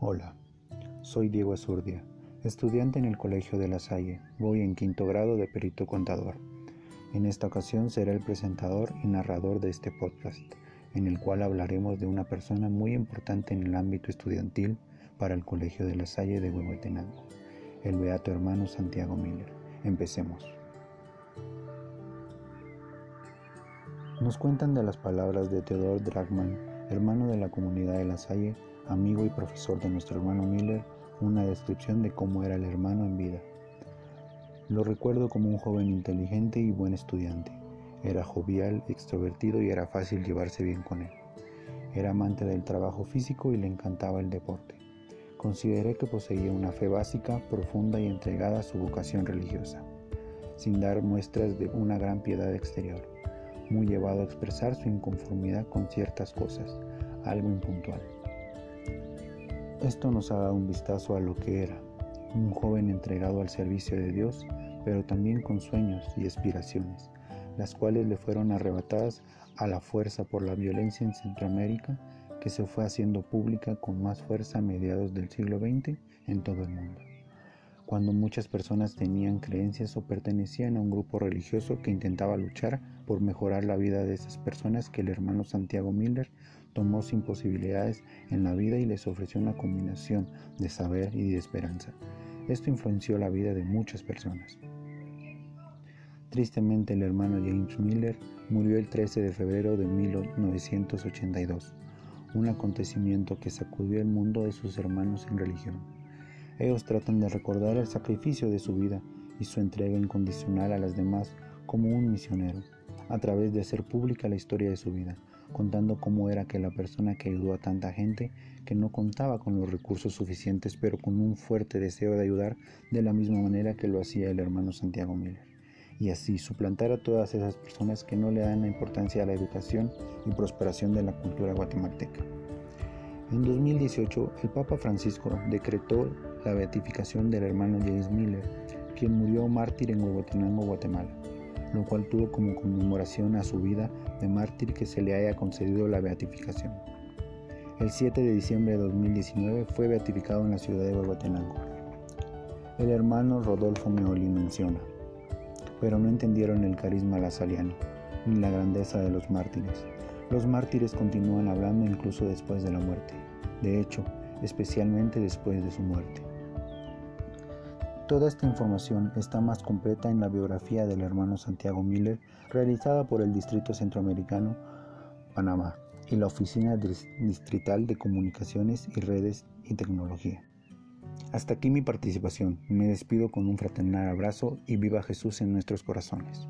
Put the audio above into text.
Hola, soy Diego Azurdia, estudiante en el Colegio de La Salle. Voy en quinto grado de perito contador. En esta ocasión seré el presentador y narrador de este podcast, en el cual hablaremos de una persona muy importante en el ámbito estudiantil para el Colegio de La Salle de Huehuetenango, el beato hermano Santiago Miller. Empecemos. Nos cuentan de las palabras de Theodor Dragman, hermano de la comunidad de La Salle, amigo y profesor de nuestro hermano Miller, una descripción de cómo era el hermano en vida. Lo recuerdo como un joven inteligente y buen estudiante. Era jovial, extrovertido y era fácil llevarse bien con él. Era amante del trabajo físico y le encantaba el deporte. Consideré que poseía una fe básica, profunda y entregada a su vocación religiosa, sin dar muestras de una gran piedad exterior, muy llevado a expresar su inconformidad con ciertas cosas, algo impuntual. Esto nos ha dado un vistazo a lo que era, un joven entregado al servicio de Dios, pero también con sueños y aspiraciones, las cuales le fueron arrebatadas a la fuerza por la violencia en Centroamérica que se fue haciendo pública con más fuerza a mediados del siglo XX en todo el mundo, cuando muchas personas tenían creencias o pertenecían a un grupo religioso que intentaba luchar por mejorar la vida de esas personas que el hermano Santiago Miller tomó sin posibilidades en la vida y les ofreció una combinación de saber y de esperanza. Esto influenció la vida de muchas personas. Tristemente el hermano James Miller murió el 13 de febrero de 1982, un acontecimiento que sacudió el mundo de sus hermanos en religión. Ellos tratan de recordar el sacrificio de su vida y su entrega incondicional a las demás como un misionero, a través de hacer pública la historia de su vida, contando cómo era que la persona que ayudó a tanta gente que no contaba con los recursos suficientes, pero con un fuerte deseo de ayudar de la misma manera que lo hacía el hermano Santiago Miller. Y así suplantar a todas esas personas que no le dan la importancia a la educación y prosperación de la cultura guatemalteca. En 2018, el Papa Francisco decretó la beatificación del hermano James Miller, quien murió mártir en Huehuetenango, Guatemala lo cual tuvo como conmemoración a su vida de mártir que se le haya concedido la beatificación. El 7 de diciembre de 2019 fue beatificado en la ciudad de Huehuetenango. El hermano Rodolfo Meoli menciona, pero no entendieron el carisma lasaliano ni la grandeza de los mártires. Los mártires continúan hablando incluso después de la muerte, de hecho, especialmente después de su muerte. Toda esta información está más completa en la biografía del hermano Santiago Miller realizada por el Distrito Centroamericano, Panamá, y la Oficina Distrital de Comunicaciones y Redes y Tecnología. Hasta aquí mi participación. Me despido con un fraternal abrazo y viva Jesús en nuestros corazones.